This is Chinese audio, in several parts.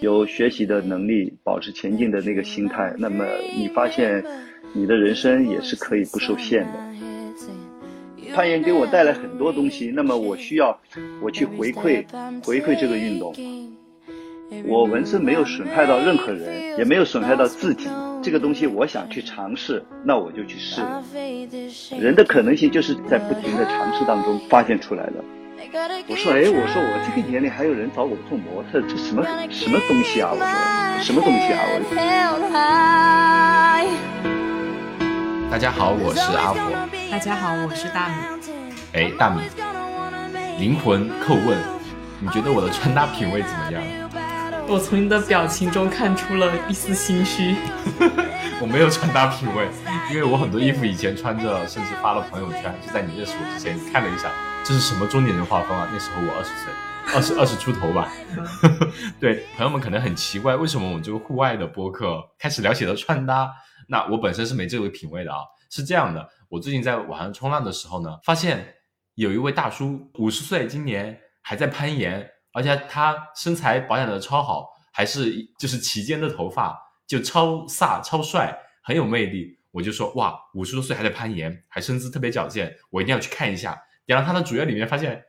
有学习的能力，保持前进的那个心态，那么你发现你的人生也是可以不受限的。攀岩给我带来很多东西，那么我需要我去回馈回馈这个运动。我纹身没有损害到任何人，也没有损害到自己。这个东西我想去尝试，那我就去试。人的可能性就是在不停的尝试当中发现出来的。我说，哎，我说我这个年龄还有人找我做模特，这什么什么东西啊？我说，什么东西啊？我。大家好，我是阿婆。大家好，我是大米。哎，大米，灵魂叩问，你觉得我的穿搭品味怎么样？我从你的表情中看出了一丝心虚。我没有穿搭品味，因为我很多衣服以前穿着，甚至发了朋友圈，就在你认识我之前看了一下，这是什么中年人画风啊？那时候我二十岁，二十 二十出头吧。对，朋友们可能很奇怪，为什么我们这个户外的播客开始聊起了穿搭？那我本身是没这个品味的啊。是这样的，我最近在网上冲浪的时候呢，发现有一位大叔，五十岁，今年还在攀岩。而且他身材保养的超好，还是就是齐肩的头发，就超飒超帅，很有魅力。我就说哇，五十多岁还在攀岩，还身姿特别矫健，我一定要去看一下。点到他的主页里面，发现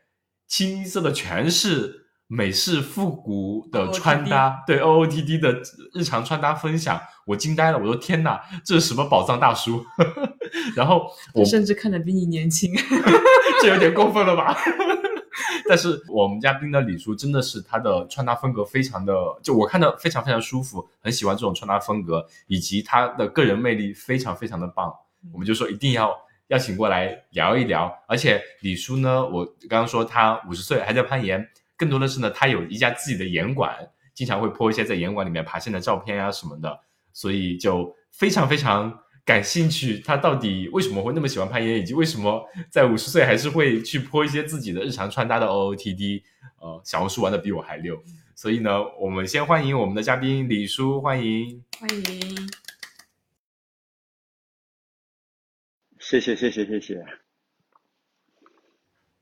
清一色的全是美式复古的穿搭，对 O O T D 的日常穿搭分享，我惊呆了。我说天哪，这是什么宝藏大叔？然后我甚至看着比你年轻，这有点过分了吧？但是我们嘉宾的李叔真的是他的穿搭风格非常的，就我看的非常非常舒服，很喜欢这种穿搭风格，以及他的个人魅力非常非常的棒。我们就说一定要邀请过来聊一聊。而且李叔呢，我刚刚说他五十岁还在攀岩，更多的是呢，他有一家自己的岩馆，经常会 po 一些在岩馆里面爬山的照片啊什么的，所以就非常非常。感兴趣，他到底为什么会那么喜欢攀岩，以及为什么在五十岁还是会去泼一些自己的日常穿搭的 OOTD？呃，小红书玩的比我还溜。所以呢，我们先欢迎我们的嘉宾李叔，欢迎，欢迎。谢谢谢谢谢谢。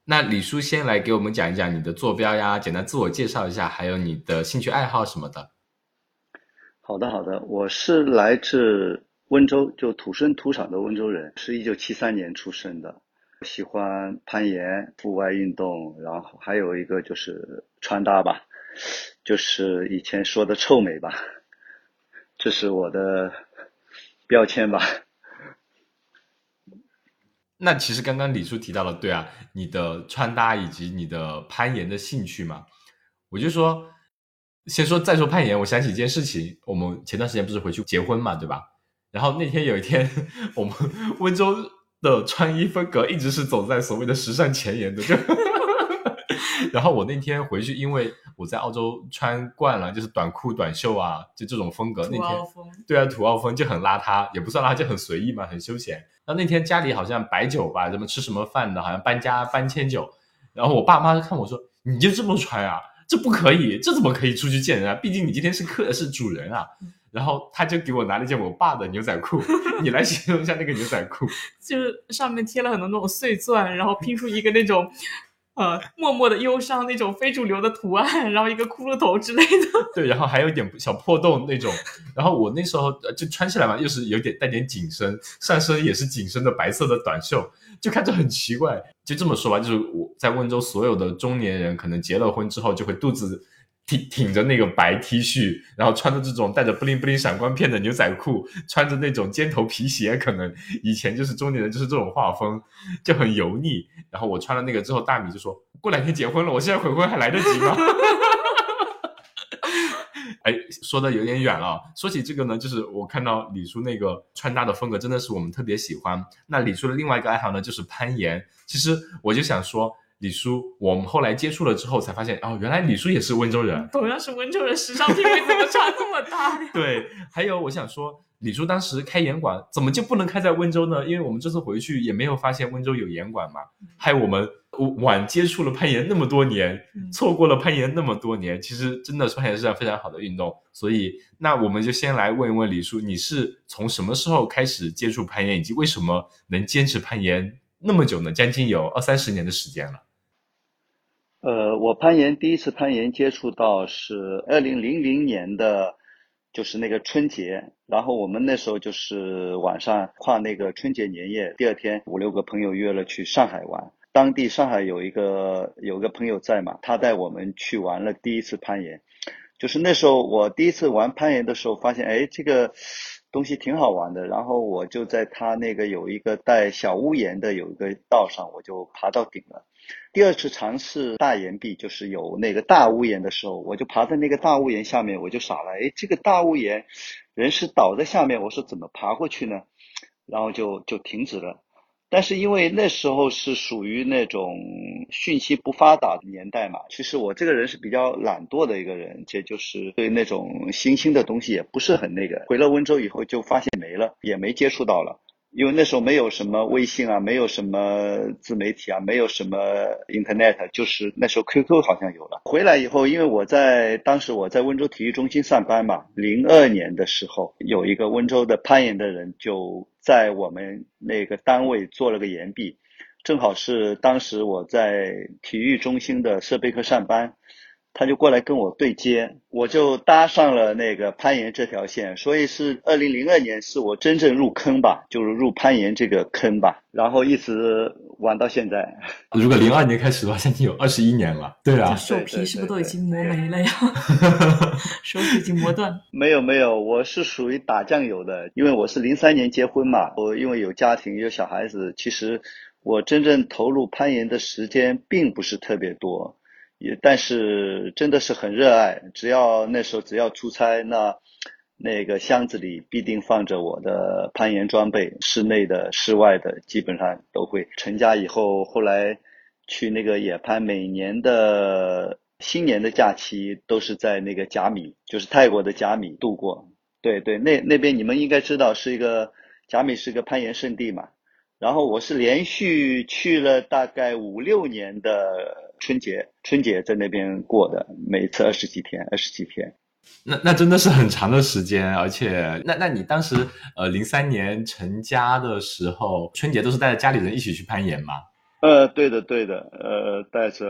那李叔先来给我们讲一讲你的坐标呀，简单自我介绍一下，还有你的兴趣爱好什么的。好的好的，我是来自。温州就土生土长的温州人，是一九七三年出生的，喜欢攀岩、户外运动，然后还有一个就是穿搭吧，就是以前说的臭美吧，这是我的标签吧。那其实刚刚李叔提到了，对啊，你的穿搭以及你的攀岩的兴趣嘛，我就说，先说再说攀岩，我想起一件事情，我们前段时间不是回去结婚嘛，对吧？然后那天有一天，我们温州的穿衣风格一直是走在所谓的时尚前沿的。就，然后我那天回去，因为我在澳洲穿惯了，就是短裤短袖啊，就这种风格。那天对啊，土澳风就很邋遢，也不算邋遢，就很随意嘛，很休闲。然后那天家里好像摆酒吧，怎么吃什么饭的，好像搬家搬迁酒。然后我爸妈看我说：“你就这么穿啊？这不可以，这怎么可以出去见人啊？毕竟你今天是客，是主人啊。”然后他就给我拿了一件我爸的牛仔裤，你来形容一下那个牛仔裤，就是上面贴了很多那种碎钻，然后拼出一个那种，呃，默默的忧伤那种非主流的图案，然后一个骷髅头之类的。对，然后还有点小破洞那种。然后我那时候就穿起来嘛，又是有点带点紧身，上身也是紧身的白色的短袖，就看着很奇怪。就这么说吧，就是我在温州所有的中年人，可能结了婚之后就会肚子。挺挺着那个白 T 恤，然后穿着这种带着布灵布灵闪光片的牛仔裤，穿着那种尖头皮鞋，可能以前就是中年人就是这种画风，就很油腻。然后我穿了那个之后，大米就说：“过两天结婚了，我现在悔婚还来得及吗？” 哎，说的有点远了。说起这个呢，就是我看到李叔那个穿搭的风格，真的是我们特别喜欢。那李叔的另外一个爱好呢，就是攀岩。其实我就想说。李叔，我们后来接触了之后才发现，哦，原来李叔也是温州人。同样是温州人，时尚品味怎么差这么大？对，还有我想说，李叔当时开岩馆，怎么就不能开在温州呢？因为我们这次回去也没有发现温州有岩馆嘛。还有我们晚接触了攀岩那么多年，错过了攀岩那么多年，其实真的攀岩是件非常好的运动。所以，那我们就先来问一问李叔，你是从什么时候开始接触攀岩，以及为什么能坚持攀岩那么久呢？将近有二三十年的时间了。呃，我攀岩第一次攀岩接触到是二零零零年的，就是那个春节，然后我们那时候就是晚上跨那个春节年夜，第二天五六个朋友约了去上海玩，当地上海有一个有个朋友在嘛，他带我们去玩了第一次攀岩，就是那时候我第一次玩攀岩的时候，发现哎这个东西挺好玩的，然后我就在他那个有一个带小屋檐的有一个道上，我就爬到顶了。第二次尝试大岩壁，就是有那个大屋檐的时候，我就爬在那个大屋檐下面，我就傻了。哎，这个大屋檐人是倒在下面，我说怎么爬过去呢？然后就就停止了。但是因为那时候是属于那种讯息不发达的年代嘛，其实我这个人是比较懒惰的一个人，这就是对那种新兴的东西也不是很那个。回了温州以后就发现没了，也没接触到了。因为那时候没有什么微信啊，没有什么自媒体啊，没有什么 Internet，就是那时候 QQ 好像有了。回来以后，因为我在当时我在温州体育中心上班嘛，零二年的时候，有一个温州的攀岩的人就在我们那个单位做了个岩壁，正好是当时我在体育中心的设备科上班。他就过来跟我对接，我就搭上了那个攀岩这条线，所以是二零零二年是我真正入坑吧，就是入攀岩这个坑吧，然后一直玩到现在。如果零二年开始的话，现在有二十一年了。对啊，手皮是不是都已经磨没了呀？手指已经磨断？没有没有，我是属于打酱油的，因为我是零三年结婚嘛，我因为有家庭有小孩子，其实我真正投入攀岩的时间并不是特别多。也，但是真的是很热爱。只要那时候只要出差，那那个箱子里必定放着我的攀岩装备，室内的、室外的，基本上都会。成家以后，后来去那个野攀，每年的新年的假期都是在那个甲米，就是泰国的甲米度过。对对，那那边你们应该知道，是一个甲米是一个攀岩圣地嘛。然后我是连续去了大概五六年的。春节，春节在那边过的，每次二十几天，二十几天，那那真的是很长的时间，而且，那那你当时呃零三年成家的时候，春节都是带着家里人一起去攀岩吗？呃，对的，对的，呃，带着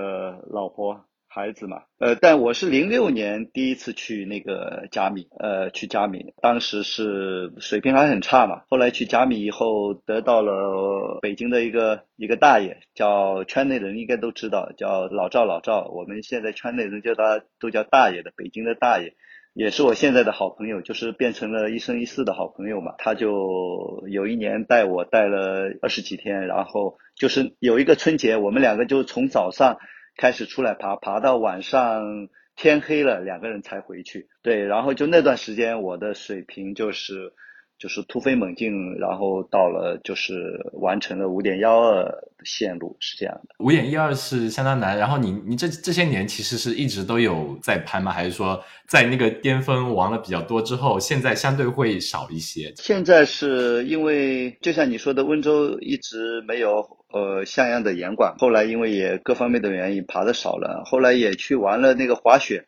老婆。孩子嘛，呃，但我是零六年第一次去那个甲米，呃，去甲米，当时是水平还很差嘛。后来去甲米以后，得到了北京的一个一个大爷，叫圈内人应该都知道，叫老赵老赵。我们现在圈内人叫他都叫大爷的，北京的大爷，也是我现在的好朋友，就是变成了一生一世的好朋友嘛。他就有一年带我带了二十几天，然后就是有一个春节，我们两个就从早上。开始出来爬，爬到晚上天黑了，两个人才回去。对，然后就那段时间，我的水平就是就是突飞猛进，然后到了就是完成了五点幺二的线路，是这样的。五点一二是相当难。然后你你这这些年其实是一直都有在攀吗？还是说在那个巅峰玩了比较多之后，现在相对会少一些？现在是因为就像你说的，温州一直没有。呃，像样的严管，后来因为也各方面的原因爬的少了，后来也去玩了那个滑雪，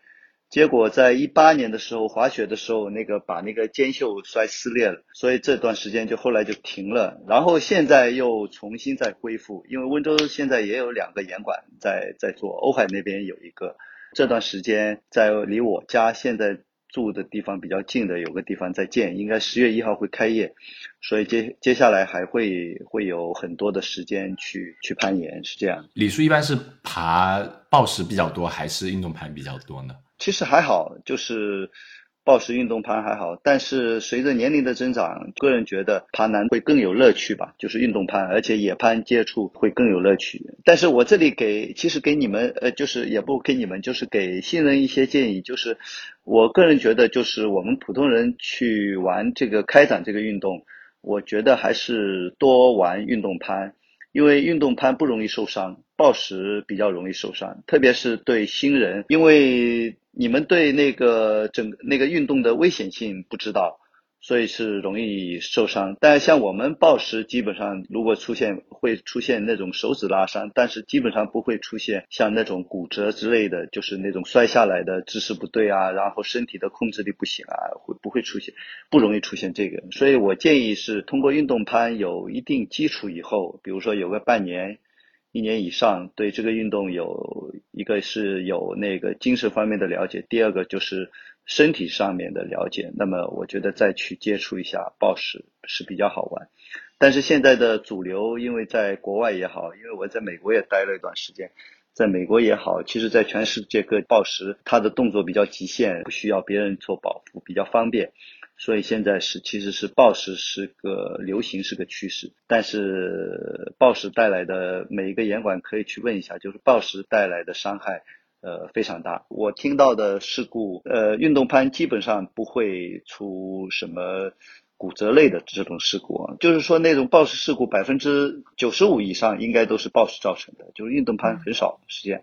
结果在一八年的时候滑雪的时候，那个把那个肩袖摔撕裂了，所以这段时间就后来就停了，然后现在又重新再恢复，因为温州现在也有两个严管在在做，瓯海那边有一个，这段时间在离我家现在。住的地方比较近的有个地方在建，应该十月一号会开业，所以接接下来还会会有很多的时间去去攀岩，是这样。李叔一般是爬抱石比较多，还是运动攀比较多呢？其实还好，就是。暴食运动攀还好，但是随着年龄的增长，个人觉得爬难会更有乐趣吧，就是运动攀，而且野攀接触会更有乐趣。但是我这里给，其实给你们，呃，就是也不给你们，就是给新人一些建议，就是我个人觉得，就是我们普通人去玩这个开展这个运动，我觉得还是多玩运动攀，因为运动攀不容易受伤，暴食比较容易受伤，特别是对新人，因为。你们对那个整那个运动的危险性不知道，所以是容易受伤。但像我们暴食，基本上如果出现会出现那种手指拉伤，但是基本上不会出现像那种骨折之类的，就是那种摔下来的姿势不对啊，然后身体的控制力不行啊，会不会出现？不容易出现这个。所以我建议是通过运动攀有一定基础以后，比如说有个半年。一年以上，对这个运动有一个是有那个精神方面的了解，第二个就是身体上面的了解。那么我觉得再去接触一下暴食是比较好玩。但是现在的主流，因为在国外也好，因为我在美国也待了一段时间，在美国也好，其实在全世界各暴食，它的动作比较极限，不需要别人做保护，比较方便。所以现在是其实是暴食是个流行，是个趋势。但是暴食带来的每一个严管可以去问一下，就是暴食带来的伤害，呃非常大。我听到的事故，呃运动攀基本上不会出什么骨折类的这种事故，就是说那种暴食事故百分之九十五以上应该都是暴食造成的，就是运动攀很少是这样。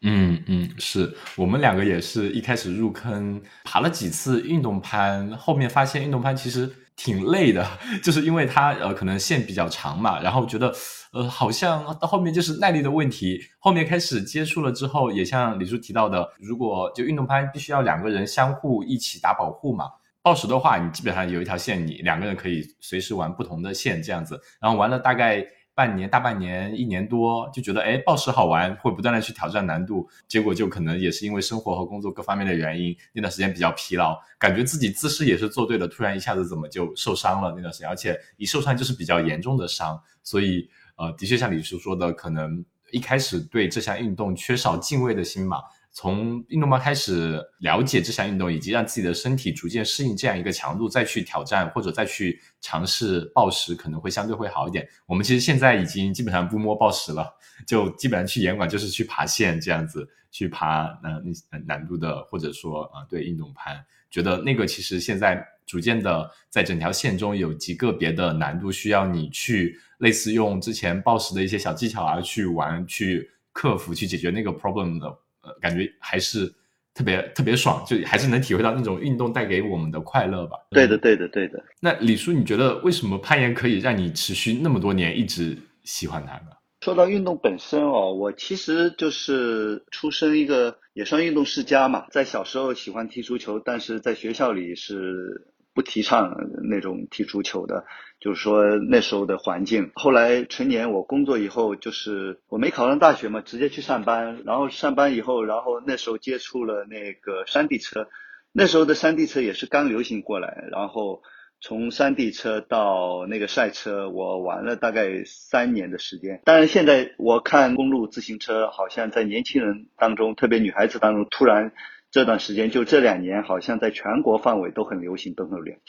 嗯嗯，是我们两个也是一开始入坑爬了几次运动攀，后面发现运动攀其实挺累的，就是因为它呃可能线比较长嘛，然后觉得呃好像到后面就是耐力的问题。后面开始接触了之后，也像李叔提到的，如果就运动攀必须要两个人相互一起打保护嘛，报时的话你基本上有一条线，你两个人可以随时玩不同的线这样子，然后玩了大概。半年、大半年、一年多，就觉得哎，暴食好玩，会不断的去挑战难度，结果就可能也是因为生活和工作各方面的原因，那段时间比较疲劳，感觉自己姿势也是做对了，突然一下子怎么就受伤了那段时间，而且一受伤就是比较严重的伤，所以呃，的确像李叔说的，可能一开始对这项运动缺少敬畏的心嘛。从运动班开始了解这项运动，以及让自己的身体逐渐适应这样一个强度，再去挑战或者再去尝试暴食，可能会相对会好一点。我们其实现在已经基本上不摸暴食了，就基本上去严管就是去爬线这样子，去爬难难度的，或者说啊对运动攀，觉得那个其实现在逐渐的在整条线中有极个别的难度需要你去类似用之前暴食的一些小技巧啊去玩去克服去解决那个 problem 的。感觉还是特别特别爽，就还是能体会到那种运动带给我们的快乐吧。对的，对的，对的。那李叔，你觉得为什么攀岩可以让你持续那么多年一直喜欢它呢？说到运动本身哦，我其实就是出生一个也算运动世家嘛，在小时候喜欢踢足球，但是在学校里是。不提倡那种踢足球的，就是说那时候的环境。后来成年我工作以后，就是我没考上大学嘛，直接去上班。然后上班以后，然后那时候接触了那个山地车，那时候的山地车也是刚流行过来。然后从山地车到那个赛车，我玩了大概三年的时间。当然现在我看公路自行车，好像在年轻人当中，特别女孩子当中，突然。这段时间就这两年，好像在全国范围都很流行，都很流行。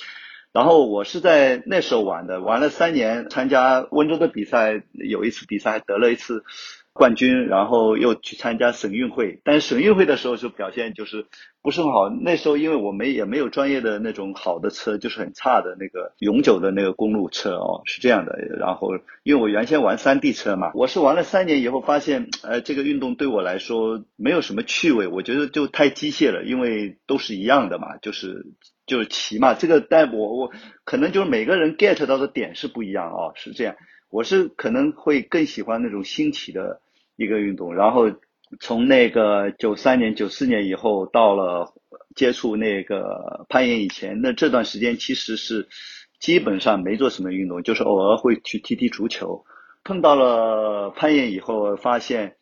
然后我是在那时候玩的，玩了三年，参加温州的比赛，有一次比赛得了一次。冠军，然后又去参加省运会，但是省运会的时候就表现就是不是很好。那时候因为我们也没有专业的那种好的车，就是很差的那个永久的那个公路车哦，是这样的。然后因为我原先玩山地车嘛，我是玩了三年以后发现，呃，这个运动对我来说没有什么趣味，我觉得就太机械了，因为都是一样的嘛，就是就是骑嘛。这个但我我可能就是每个人 get 到的点是不一样哦，是这样。我是可能会更喜欢那种新奇的。一个运动，然后从那个九三年、九四年以后，到了接触那个攀岩以前，那这段时间其实是基本上没做什么运动，就是偶尔会去踢踢足球。碰到了攀岩以后，发现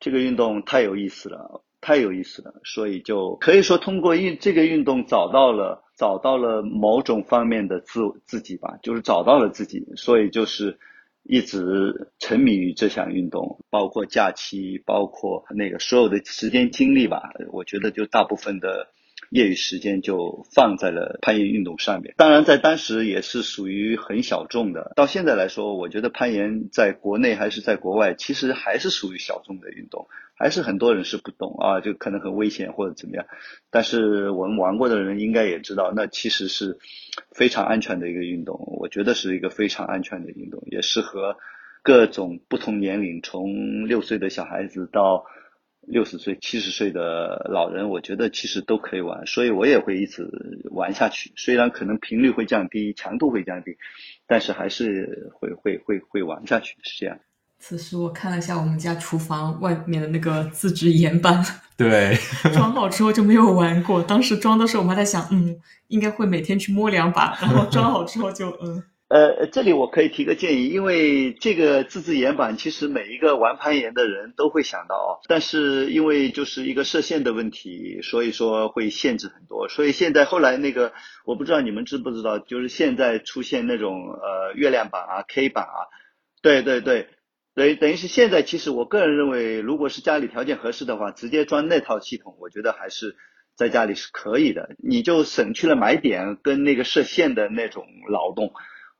这个运动太有意思了，太有意思了，所以就可以说通过运这个运动找到了找到了某种方面的自自己吧，就是找到了自己，所以就是。一直沉迷于这项运动，包括假期，包括那个所有的时间精力吧。我觉得就大部分的业余时间就放在了攀岩运动上面。当然，在当时也是属于很小众的。到现在来说，我觉得攀岩在国内还是在国外，其实还是属于小众的运动。还是很多人是不懂啊，就可能很危险或者怎么样。但是我们玩过的人应该也知道，那其实是非常安全的一个运动。我觉得是一个非常安全的运动，也适合各种不同年龄，从六岁的小孩子到六十岁、七十岁的老人，我觉得其实都可以玩。所以我也会一直玩下去，虽然可能频率会降低，强度会降低，但是还是会会会会玩下去，是这样。此时我看了一下我们家厨房外面的那个自制盐板，对，装好之后就没有玩过。当时装的时候，我们还在想，嗯，应该会每天去摸两把，然后装好之后就，嗯。呃，这里我可以提个建议，因为这个自制岩板其实每一个玩攀岩的人都会想到哦，但是因为就是一个射线的问题，所以说会限制很多。所以现在后来那个，我不知道你们知不知道，就是现在出现那种呃月亮板啊、K 板啊，对对对，等于等于是现在其实我个人认为，如果是家里条件合适的话，直接装那套系统，我觉得还是在家里是可以的，你就省去了买点跟那个射线的那种劳动。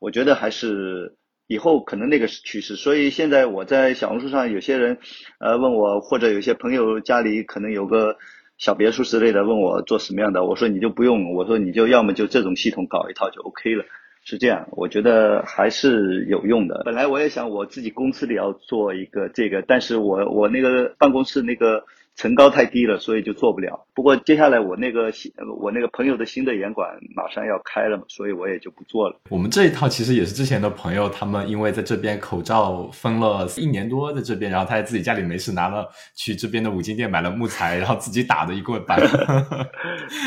我觉得还是以后可能那个是趋势，所以现在我在小红书上有些人，呃问我或者有些朋友家里可能有个小别墅之类的，问我做什么样的，我说你就不用，我说你就要么就这种系统搞一套就 OK 了，是这样，我觉得还是有用的。本来我也想我自己公司里要做一个这个，但是我我那个办公室那个。层高太低了，所以就做不了。不过接下来我那个新我那个朋友的新的严管马上要开了嘛，所以我也就不做了。我们这一套其实也是之前的朋友，他们因为在这边口罩封了一年多在这边，然后他在自己家里没事拿了去这边的五金店买了木材，然后自己打的一棍板。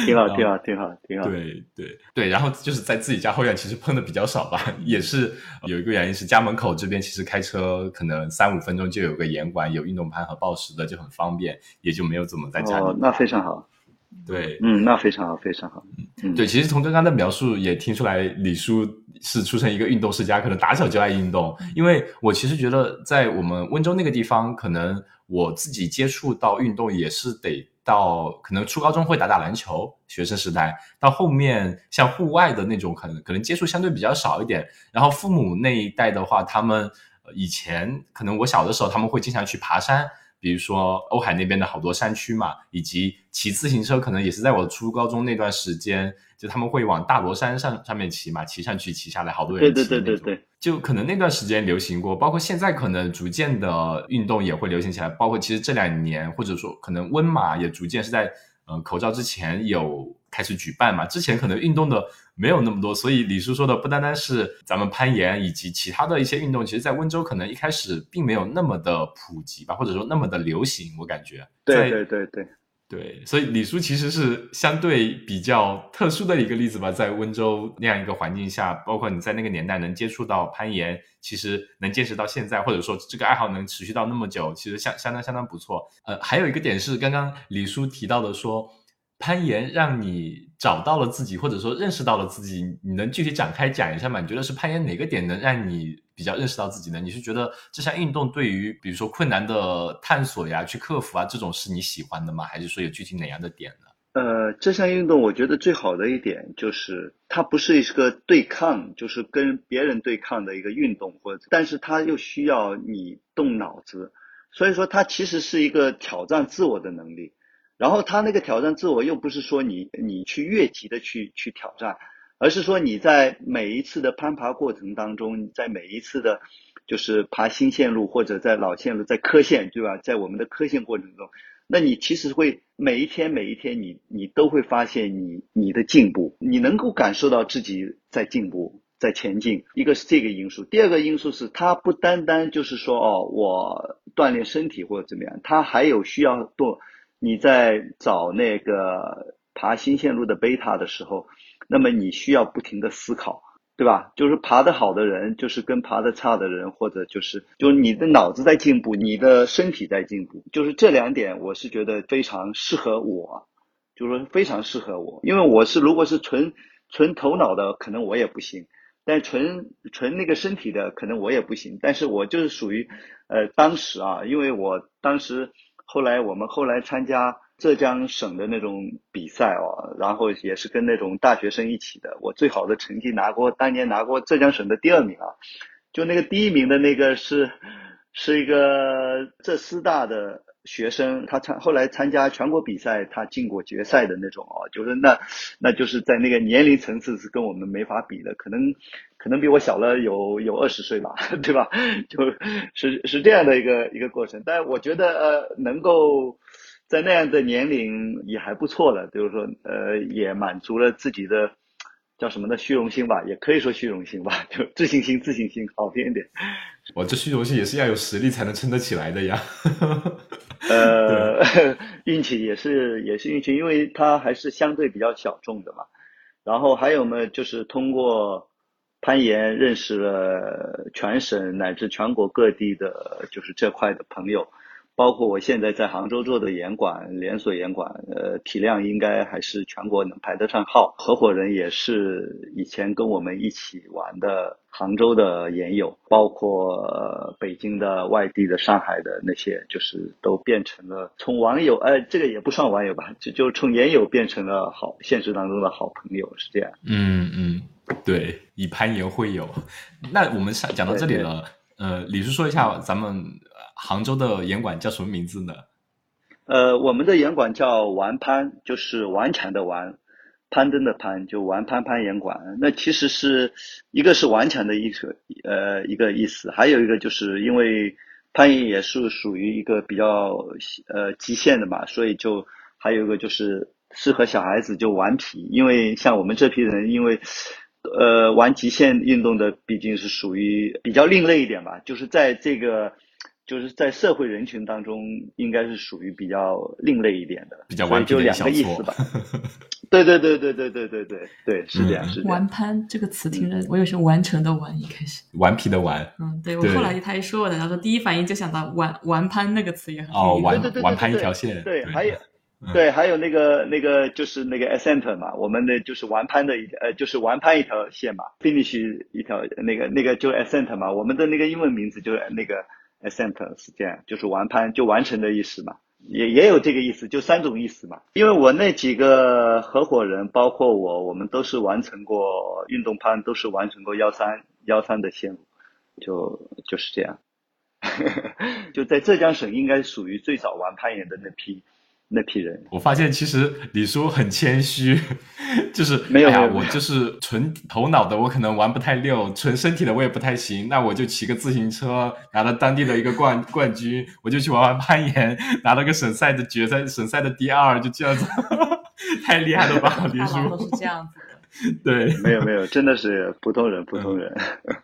挺好，挺好，挺好，挺好。对对对，然后就是在自己家后院其实碰的比较少吧，也是有一个原因是家门口这边其实开车可能三五分钟就有个严管，有运动盘和报时的就很方便。也就没有怎么在家里。哦，那非常好。对，嗯，那非常好，非常好。嗯，对，其实从刚刚的描述也听出来，李叔是出生一个运动世家，可能打小就爱运动。因为我其实觉得，在我们温州那个地方，可能我自己接触到运动也是得到可能初高中会打打篮球，学生时代到后面像户外的那种，可能可能接触相对比较少一点。然后父母那一代的话，他们以前可能我小的时候，他们会经常去爬山。比如说欧海那边的好多山区嘛，以及骑自行车，可能也是在我初高中那段时间，就他们会往大罗山上上面骑嘛，骑上去骑下来，好多人骑对对对对对，就可能那段时间流行过，包括现在可能逐渐的运动也会流行起来，包括其实这两年或者说可能温马也逐渐是在嗯口罩之前有开始举办嘛，之前可能运动的。没有那么多，所以李叔说的不单单是咱们攀岩以及其他的一些运动，其实，在温州可能一开始并没有那么的普及吧，或者说那么的流行，我感觉。对对对对对，所以李叔其实是相对比较特殊的一个例子吧，在温州那样一个环境下，包括你在那个年代能接触到攀岩，其实能坚持到现在，或者说这个爱好能持续到那么久，其实相相当相当不错。呃，还有一个点是刚刚李叔提到的说。攀岩让你找到了自己，或者说认识到了自己，你能具体展开讲一下吗？你觉得是攀岩哪个点能让你比较认识到自己呢？你是觉得这项运动对于比如说困难的探索呀、去克服啊这种是你喜欢的吗？还是说有具体哪样的点呢？呃，这项运动我觉得最好的一点就是它不是一个对抗，就是跟别人对抗的一个运动，或者但是它又需要你动脑子，所以说它其实是一个挑战自我的能力。然后他那个挑战自我，又不是说你你去越级的去去挑战，而是说你在每一次的攀爬过程当中，在每一次的，就是爬新线路或者在老线路在科线，对吧？在我们的科线过程中，那你其实会每一天每一天，你你都会发现你你的进步，你能够感受到自己在进步在前进。一个是这个因素，第二个因素是它不单单就是说哦，我锻炼身体或者怎么样，它还有需要做。你在找那个爬新线路的贝塔的时候，那么你需要不停的思考，对吧？就是爬得好的人，就是跟爬得差的人，或者就是就是你的脑子在进步，你的身体在进步，就是这两点，我是觉得非常适合我，就是说非常适合我，因为我是如果是纯纯头脑的，可能我也不行，但纯纯那个身体的，可能我也不行，但是我就是属于呃当时啊，因为我当时。后来我们后来参加浙江省的那种比赛哦，然后也是跟那种大学生一起的。我最好的成绩拿过，当年拿过浙江省的第二名啊。就那个第一名的那个是是一个浙师大的学生，他参后来参加全国比赛，他进过决赛的那种哦。就是那那就是在那个年龄层次是跟我们没法比的，可能可能比我小了有有二十岁吧，对吧？就是是这样的一个一个过程，但我觉得呃，能够在那样的年龄也还不错了，就是说呃，也满足了自己的叫什么呢？虚荣心吧，也可以说虚荣心吧，就自信心，自信心好听一点。我这虚荣心也是要有实力才能撑得起来的呀。呃，运气也是 也是运气，因为它还是相对比较小众的嘛。然后还有呢，就是通过。攀岩认识了全省乃至全国各地的，就是这块的朋友。包括我现在在杭州做的严管连锁严管，呃，体量应该还是全国能排得上号。合伙人也是以前跟我们一起玩的杭州的研友，包括北京的、外地的、上海的那些，就是都变成了从网友，呃，这个也不算网友吧，就就从研友变成了好现实当中的好朋友，是这样。嗯嗯，对，以攀岩会友。那我们上讲到这里了，呃，李叔说一下咱们。杭州的严管叫什么名字呢？呃，我们的严管叫玩攀，就是顽强的顽，攀登的攀，就玩攀攀严管。那其实是一个是顽强的一个呃一个意思，还有一个就是因为攀岩也是属于一个比较呃极限的嘛，所以就还有一个就是适合小孩子就顽皮，因为像我们这批人，因为呃玩极限运动的毕竟是属于比较另类一点吧，就是在这个。就是在社会人群当中，应该是属于比较另类一点的，比较顽皮就两个意思吧。对对对对对对对对对，是这样是。顽攀这个词听着，我有些完成的玩一开始。顽皮的顽。嗯，对我后来他一说我的，他说第一反应就想到玩玩攀那个词也很。哦，玩玩攀一条线。对，还有，对，还有那个那个就是那个 ascent 嘛，我们的就是顽攀的一呃，就是顽攀一条线嘛，finish 一条那个那个就 ascent 嘛，我们的那个英文名字就是那个。ascent 是这样，就是完攀，就完成的意思嘛，也也有这个意思，就三种意思嘛。因为我那几个合伙人，包括我，我们都是完成过运动攀，都是完成过幺三幺三的线路，就就是这样。就在浙江省，应该属于最早玩攀岩的那批。那批人，我发现其实李叔很谦虚，就是没有呀，我就是纯头脑的，我可能玩不太溜，纯身体的我也不太行，那我就骑个自行车，拿了当地的一个冠冠军，我就去玩玩攀岩，拿了个省赛的决赛，省赛的第二，就这样子，太厉害了吧，李叔都是这样子的，对，没有没有，真的是普通人，普通人，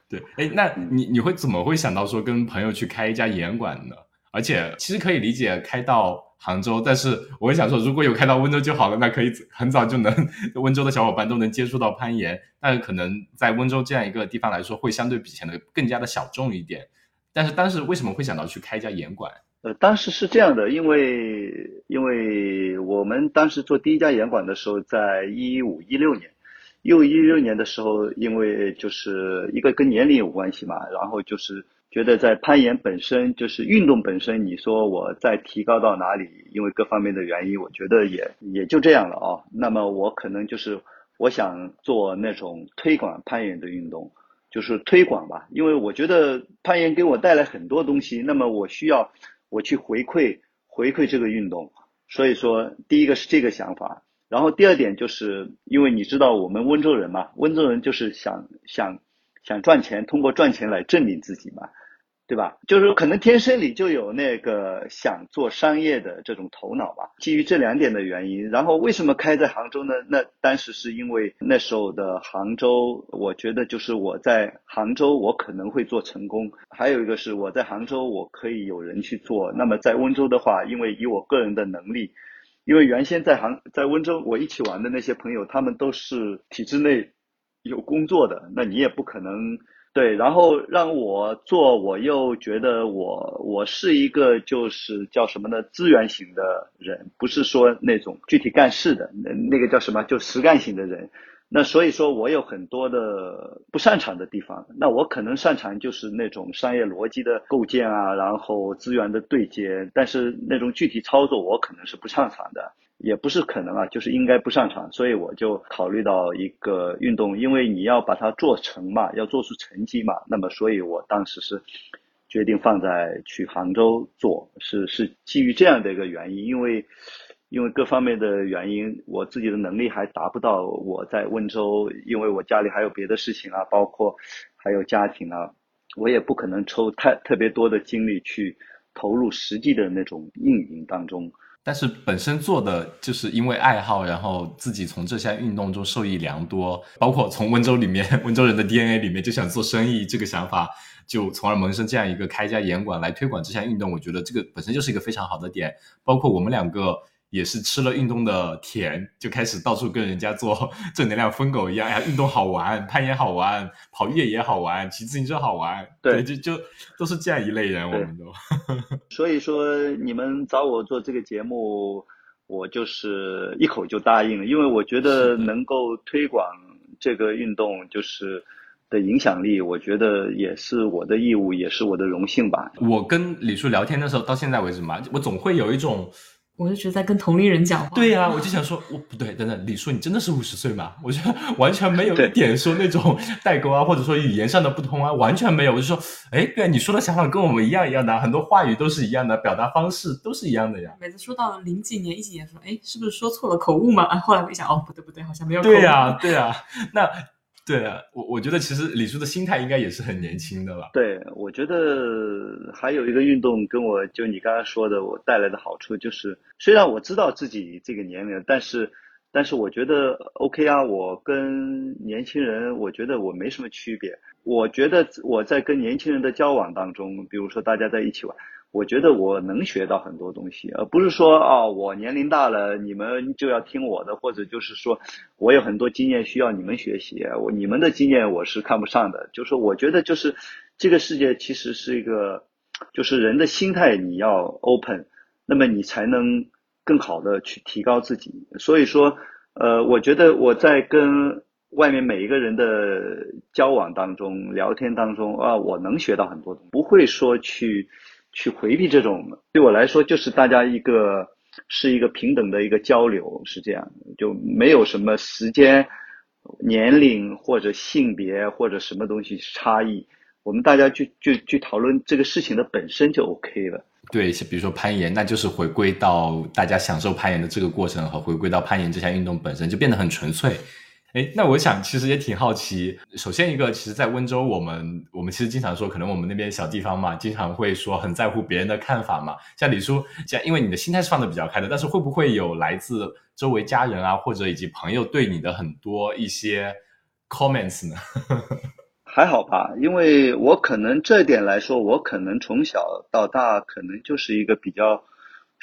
对，哎，那你你会怎么会想到说跟朋友去开一家岩馆呢？而且其实可以理解开到。杭州，但是我会想说，如果有开到温州就好了，那可以很早就能 温州的小伙伴都能接触到攀岩。但是可能在温州这样一个地方来说，会相对比显得更加的小众一点。但是当时为什么会想到去开一家岩馆？呃，当时是这样的，因为因为我们当时做第一家岩馆的时候，在一五一六年，一五一六年的时候，因为就是一个跟年龄有关系嘛，然后就是。觉得在攀岩本身就是运动本身，你说我再提高到哪里？因为各方面的原因，我觉得也也就这样了啊。那么我可能就是我想做那种推广攀岩的运动，就是推广吧。因为我觉得攀岩给我带来很多东西，那么我需要我去回馈回馈这个运动。所以说，第一个是这个想法，然后第二点就是因为你知道我们温州人嘛，温州人就是想想想赚钱，通过赚钱来证明自己嘛。对吧？就是可能天生里就有那个想做商业的这种头脑吧。基于这两点的原因，然后为什么开在杭州呢？那当时是因为那时候的杭州，我觉得就是我在杭州我可能会做成功。还有一个是我在杭州我可以有人去做。那么在温州的话，因为以我个人的能力，因为原先在杭在温州我一起玩的那些朋友，他们都是体制内有工作的，那你也不可能。对，然后让我做，我又觉得我我是一个就是叫什么呢？资源型的人，不是说那种具体干事的，那那个叫什么？就实干型的人。那所以说我有很多的不擅长的地方。那我可能擅长就是那种商业逻辑的构建啊，然后资源的对接，但是那种具体操作我可能是不擅长的。也不是可能啊，就是应该不擅长，所以我就考虑到一个运动，因为你要把它做成嘛，要做出成绩嘛，那么所以我当时是决定放在去杭州做，是是基于这样的一个原因，因为因为各方面的原因，我自己的能力还达不到我在温州，因为我家里还有别的事情啊，包括还有家庭啊，我也不可能抽太特别多的精力去投入实际的那种运营当中。但是本身做的就是因为爱好，然后自己从这项运动中受益良多，包括从温州里面温州人的 DNA 里面就想做生意这个想法，就从而萌生这样一个开家严馆来推广这项运动。我觉得这个本身就是一个非常好的点。包括我们两个也是吃了运动的甜，就开始到处跟人家做 正能量疯狗一样。哎呀，运动好玩，攀岩好玩，跑越野好玩，骑自行车好玩。对，就就都是这样一类人，我们都。所以说，你们找我做这个节目，我就是一口就答应了，因为我觉得能够推广这个运动，就是。的影响力，我觉得也是我的义务，也是我的荣幸吧。我跟李叔聊天的时候，到现在为止嘛，我总会有一种，我就觉得在跟同龄人讲话。对呀，我就想说，我不对，等等，李叔，你真的是五十岁吗？我觉得 完全没有一点说那种代沟啊，或者说语言上的不通啊，完全没有。我就说，哎，对，你说的想法跟我们一样一样的，很多话语都是一样的，表达方式都是一样的呀。每次说到零几年、一几年，说，哎，是不是说错了，口误嘛？啊，后来我一想，哦，不对不对，好像没有。对呀，对呀，那。对啊，我我觉得其实李叔的心态应该也是很年轻的吧。对，我觉得还有一个运动跟我就你刚刚说的，我带来的好处就是，虽然我知道自己这个年龄，但是但是我觉得 OK 啊，我跟年轻人，我觉得我没什么区别。我觉得我在跟年轻人的交往当中，比如说大家在一起玩。我觉得我能学到很多东西，而不是说哦，我年龄大了，你们就要听我的，或者就是说我有很多经验需要你们学习，我你们的经验我是看不上的。就是我觉得就是这个世界其实是一个，就是人的心态你要 open，那么你才能更好的去提高自己。所以说，呃，我觉得我在跟外面每一个人的交往当中、聊天当中啊，我能学到很多东西，不会说去。去回避这种，对我来说就是大家一个是一个平等的一个交流，是这样，就没有什么时间、年龄或者性别或者什么东西差异，我们大家去去去讨论这个事情的本身就 OK 了。对，比如说攀岩，那就是回归到大家享受攀岩的这个过程和回归到攀岩这项运动本身，就变得很纯粹。哎，那我想其实也挺好奇。首先一个，其实，在温州，我们我们其实经常说，可能我们那边小地方嘛，经常会说很在乎别人的看法嘛。像李叔，像因为你的心态是放的比较开的，但是会不会有来自周围家人啊，或者以及朋友对你的很多一些 comments 呢？还好吧，因为我可能这点来说，我可能从小到大，可能就是一个比较。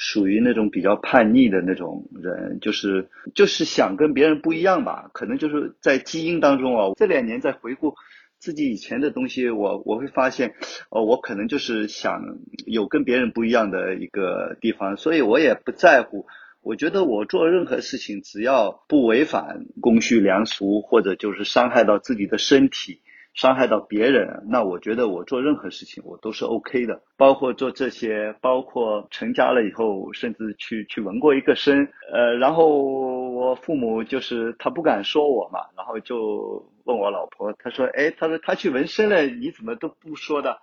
属于那种比较叛逆的那种人，就是就是想跟别人不一样吧，可能就是在基因当中啊。这两年在回顾自己以前的东西，我我会发现，哦，我可能就是想有跟别人不一样的一个地方，所以我也不在乎。我觉得我做任何事情，只要不违反公序良俗，或者就是伤害到自己的身体。伤害到别人，那我觉得我做任何事情我都是 OK 的，包括做这些，包括成家了以后，甚至去去纹过一个身，呃，然后我父母就是他不敢说我嘛，然后就问我老婆，他说，哎，他说他去纹身了，你怎么都不说的？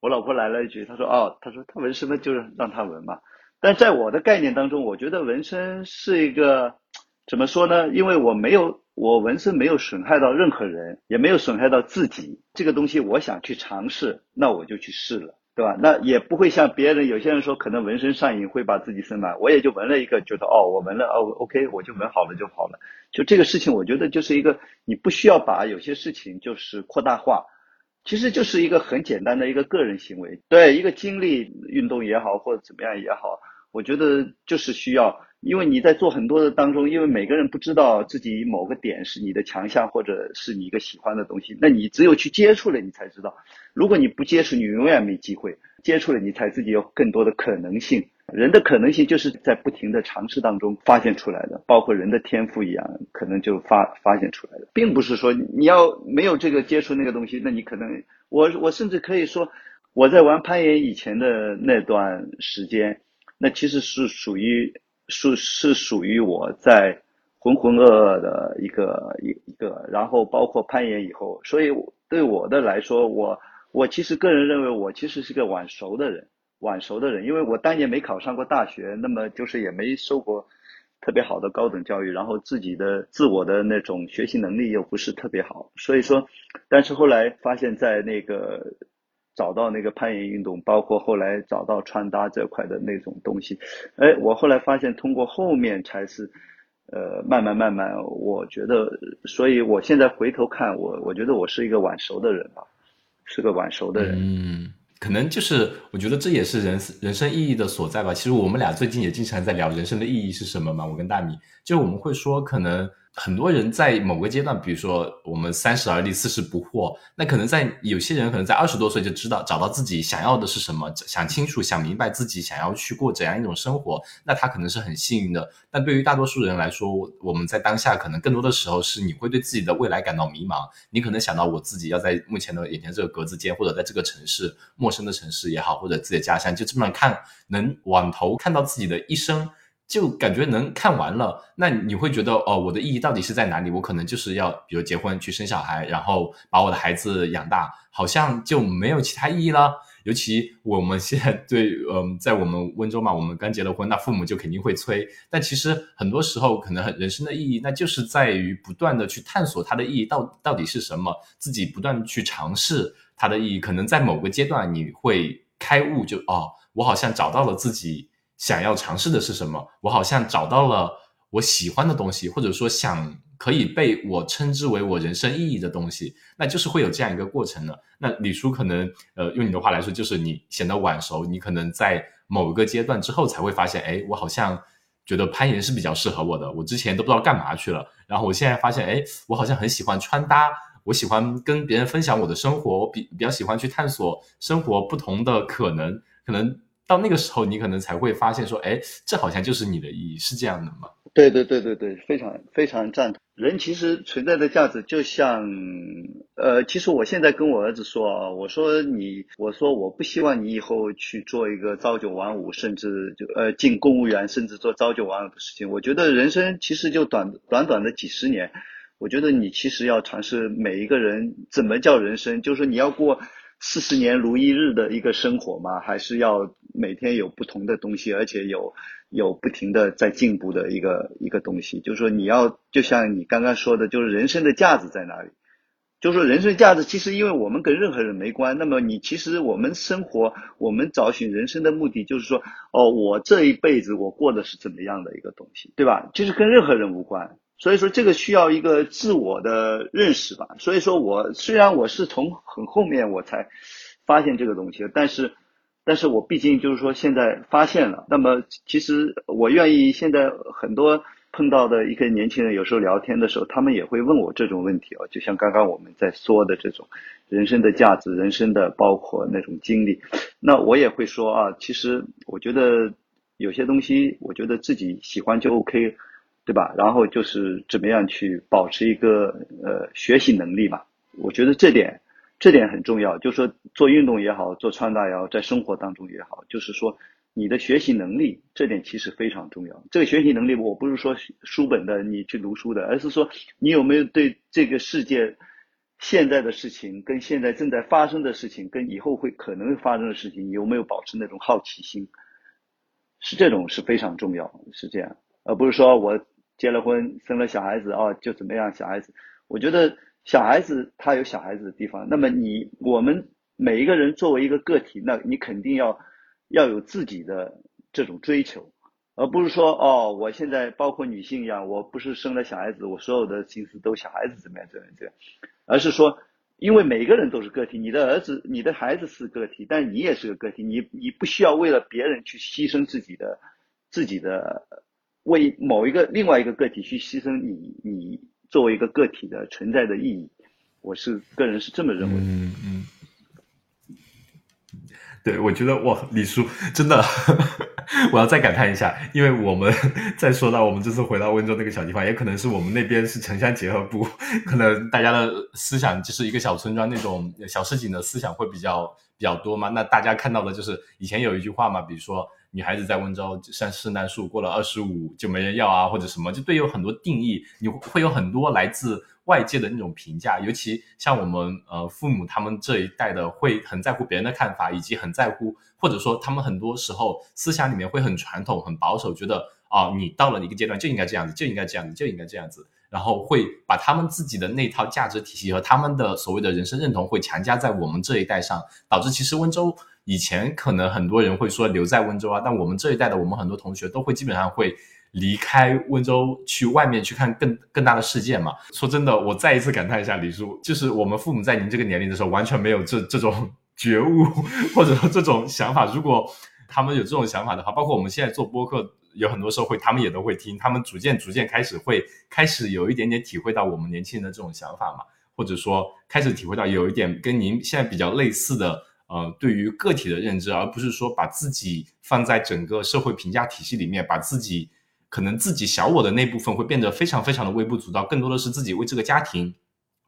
我老婆来了一句，他说，哦，他说他纹身了，就是让他纹嘛。但在我的概念当中，我觉得纹身是一个怎么说呢？因为我没有。我纹身没有损害到任何人，也没有损害到自己。这个东西我想去尝试，那我就去试了，对吧？那也不会像别人，有些人说可能纹身上瘾会把自己生满，我也就纹了一个，觉得哦，我纹了哦，OK，我就纹好了就好了。就这个事情，我觉得就是一个你不需要把有些事情就是扩大化，其实就是一个很简单的一个个人行为，对一个经历运动也好或者怎么样也好，我觉得就是需要。因为你在做很多的当中，因为每个人不知道自己某个点是你的强项，或者是你一个喜欢的东西，那你只有去接触了，你才知道。如果你不接触，你永远没机会。接触了，你才自己有更多的可能性。人的可能性就是在不停的尝试当中发现出来的，包括人的天赋一样，可能就发发现出来的，并不是说你要没有这个接触那个东西，那你可能我我甚至可以说，我在玩攀岩以前的那段时间，那其实是属于。是是属于我在浑浑噩噩的一个一一个，然后包括攀岩以后，所以对我的来说，我我其实个人认为我其实是个晚熟的人，晚熟的人，因为我当年没考上过大学，那么就是也没受过特别好的高等教育，然后自己的自我的那种学习能力又不是特别好，所以说，但是后来发现，在那个。找到那个攀岩运动，包括后来找到穿搭这块的那种东西，哎，我后来发现通过后面才是，呃，慢慢慢慢，我觉得，所以我现在回头看，我我觉得我是一个晚熟的人吧，是个晚熟的人。嗯，可能就是我觉得这也是人人生意义的所在吧。其实我们俩最近也经常在聊人生的意义是什么嘛。我跟大米，就我们会说可能。很多人在某个阶段，比如说我们三十而立，四十不惑，那可能在有些人可能在二十多岁就知道找到自己想要的是什么，想清楚、想明白自己想要去过怎样一种生活，那他可能是很幸运的。但对于大多数人来说，我们在当下可能更多的时候是你会对自己的未来感到迷茫，你可能想到我自己要在目前的眼前这个格子间，或者在这个城市陌生的城市也好，或者自己的家乡，就这么看，能往头看到自己的一生。就感觉能看完了，那你会觉得哦，我的意义到底是在哪里？我可能就是要，比如结婚去生小孩，然后把我的孩子养大，好像就没有其他意义了。尤其我们现在对，嗯，在我们温州嘛，我们刚结了婚，那父母就肯定会催。但其实很多时候，可能人生的意义，那就是在于不断的去探索它的意义到到底是什么，自己不断去尝试它的意义。可能在某个阶段，你会开悟，就哦，我好像找到了自己。想要尝试的是什么？我好像找到了我喜欢的东西，或者说想可以被我称之为我人生意义的东西，那就是会有这样一个过程的。那李叔可能，呃，用你的话来说，就是你显得晚熟，你可能在某一个阶段之后才会发现，哎，我好像觉得攀岩是比较适合我的。我之前都不知道干嘛去了，然后我现在发现，哎，我好像很喜欢穿搭，我喜欢跟别人分享我的生活，我比比较喜欢去探索生活不同的可能，可能。到那个时候，你可能才会发现，说，哎，这好像就是你的意义，是这样的吗？对对对对对，非常非常赞同。人其实存在的价值，就像，呃，其实我现在跟我儿子说啊，我说你，我说我不希望你以后去做一个朝九晚五，甚至就呃进公务员，甚至做朝九晚五的事情。我觉得人生其实就短短短的几十年，我觉得你其实要尝试每一个人怎么叫人生，就是你要过。四十年如一日的一个生活吗？还是要每天有不同的东西，而且有有不停的在进步的一个一个东西？就是说，你要就像你刚刚说的，就是人生的价值在哪里？就是说，人生价值其实因为我们跟任何人没关。那么你其实我们生活，我们找寻人生的目的，就是说，哦，我这一辈子我过的是怎么样的一个东西，对吧？就是跟任何人无关。所以说这个需要一个自我的认识吧。所以说我虽然我是从很后面我才发现这个东西，但是，但是我毕竟就是说现在发现了。那么其实我愿意现在很多碰到的一个年轻人，有时候聊天的时候，他们也会问我这种问题哦。就像刚刚我们在说的这种人生的价值、人生的包括那种经历，那我也会说啊，其实我觉得有些东西，我觉得自己喜欢就 OK。对吧？然后就是怎么样去保持一个呃学习能力嘛？我觉得这点这点很重要。就是说做运动也好，做穿搭也好，在生活当中也好，就是说你的学习能力这点其实非常重要。这个学习能力，我不是说书本的你去读书的，而是说你有没有对这个世界现在的事情、跟现在正在发生的事情、跟以后会可能发生的事情，有没有保持那种好奇心？是这种是非常重要，是这样，而不是说我。结了婚，生了小孩子哦，就怎么样？小孩子，我觉得小孩子他有小孩子的地方。那么你我们每一个人作为一个个体，那你肯定要要有自己的这种追求，而不是说哦，我现在包括女性一样，我不是生了小孩子，我所有的心思都小孩子怎么样怎么样怎样，而是说，因为每个人都是个体，你的儿子、你的孩子是个体，但你也是个个体，你你不需要为了别人去牺牲自己的自己的。为某一个另外一个个体去牺牲你你作为一个个体的存在的意义，我是个人是这么认为。嗯嗯，对，我觉得哇，李叔真的，我要再感叹一下，因为我们再说到我们这次回到温州那个小地方，也可能是我们那边是城乡结合部，可能大家的思想就是一个小村庄那种小市井的思想会比较比较多嘛。那大家看到的就是以前有一句话嘛，比如说。女孩子在温州像圣诞树，过了二十五就没人要啊，或者什么，就对有很多定义，你会有很多来自外界的那种评价。尤其像我们呃父母他们这一代的，会很在乎别人的看法，以及很在乎，或者说他们很多时候思想里面会很传统、很保守，觉得啊，你到了一个阶段就应该这样子，就应该这样子，就应该这样子，然后会把他们自己的那套价值体系和他们的所谓的人生认同会强加在我们这一代上，导致其实温州。以前可能很多人会说留在温州啊，但我们这一代的我们很多同学都会基本上会离开温州去外面去看更更大的世界嘛。说真的，我再一次感叹一下李叔，就是我们父母在您这个年龄的时候完全没有这这种觉悟，或者说这种想法，如果他们有这种想法的话，包括我们现在做播客，有很多时候会，他们也都会听，他们逐渐逐渐开始会开始有一点点体会到我们年轻人的这种想法嘛，或者说开始体会到有一点跟您现在比较类似的，呃，对于个体的认知，而不是说把自己放在整个社会评价体系里面，把自己可能自己小我的那部分会变得非常非常的微不足道，更多的是自己为这个家庭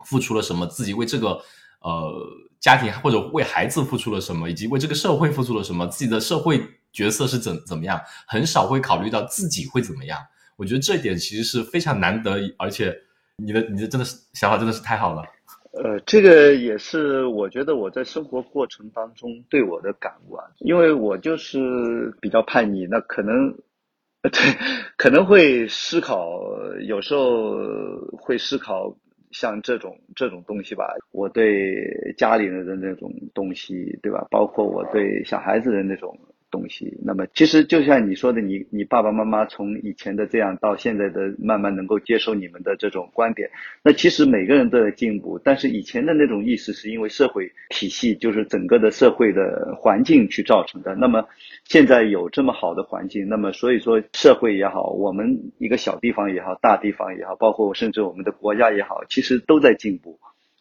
付出了什么，自己为这个呃家庭或者为孩子付出了什么，以及为这个社会付出了什么，自己的社会角色是怎怎么样，很少会考虑到自己会怎么样。我觉得这一点其实是非常难得，而且你的你的真的是想法真的是太好了。呃，这个也是我觉得我在生活过程当中对我的感悟啊，因为我就是比较叛逆，那可能。对，可能会思考，有时候会思考像这种这种东西吧。我对家里人的那种东西，对吧？包括我对小孩子的那种。东西，那么其实就像你说的，你你爸爸妈妈从以前的这样到现在的慢慢能够接受你们的这种观点，那其实每个人都在进步，但是以前的那种意识是因为社会体系就是整个的社会的环境去造成的。那么现在有这么好的环境，那么所以说社会也好，我们一个小地方也好，大地方也好，包括甚至我们的国家也好，其实都在进步，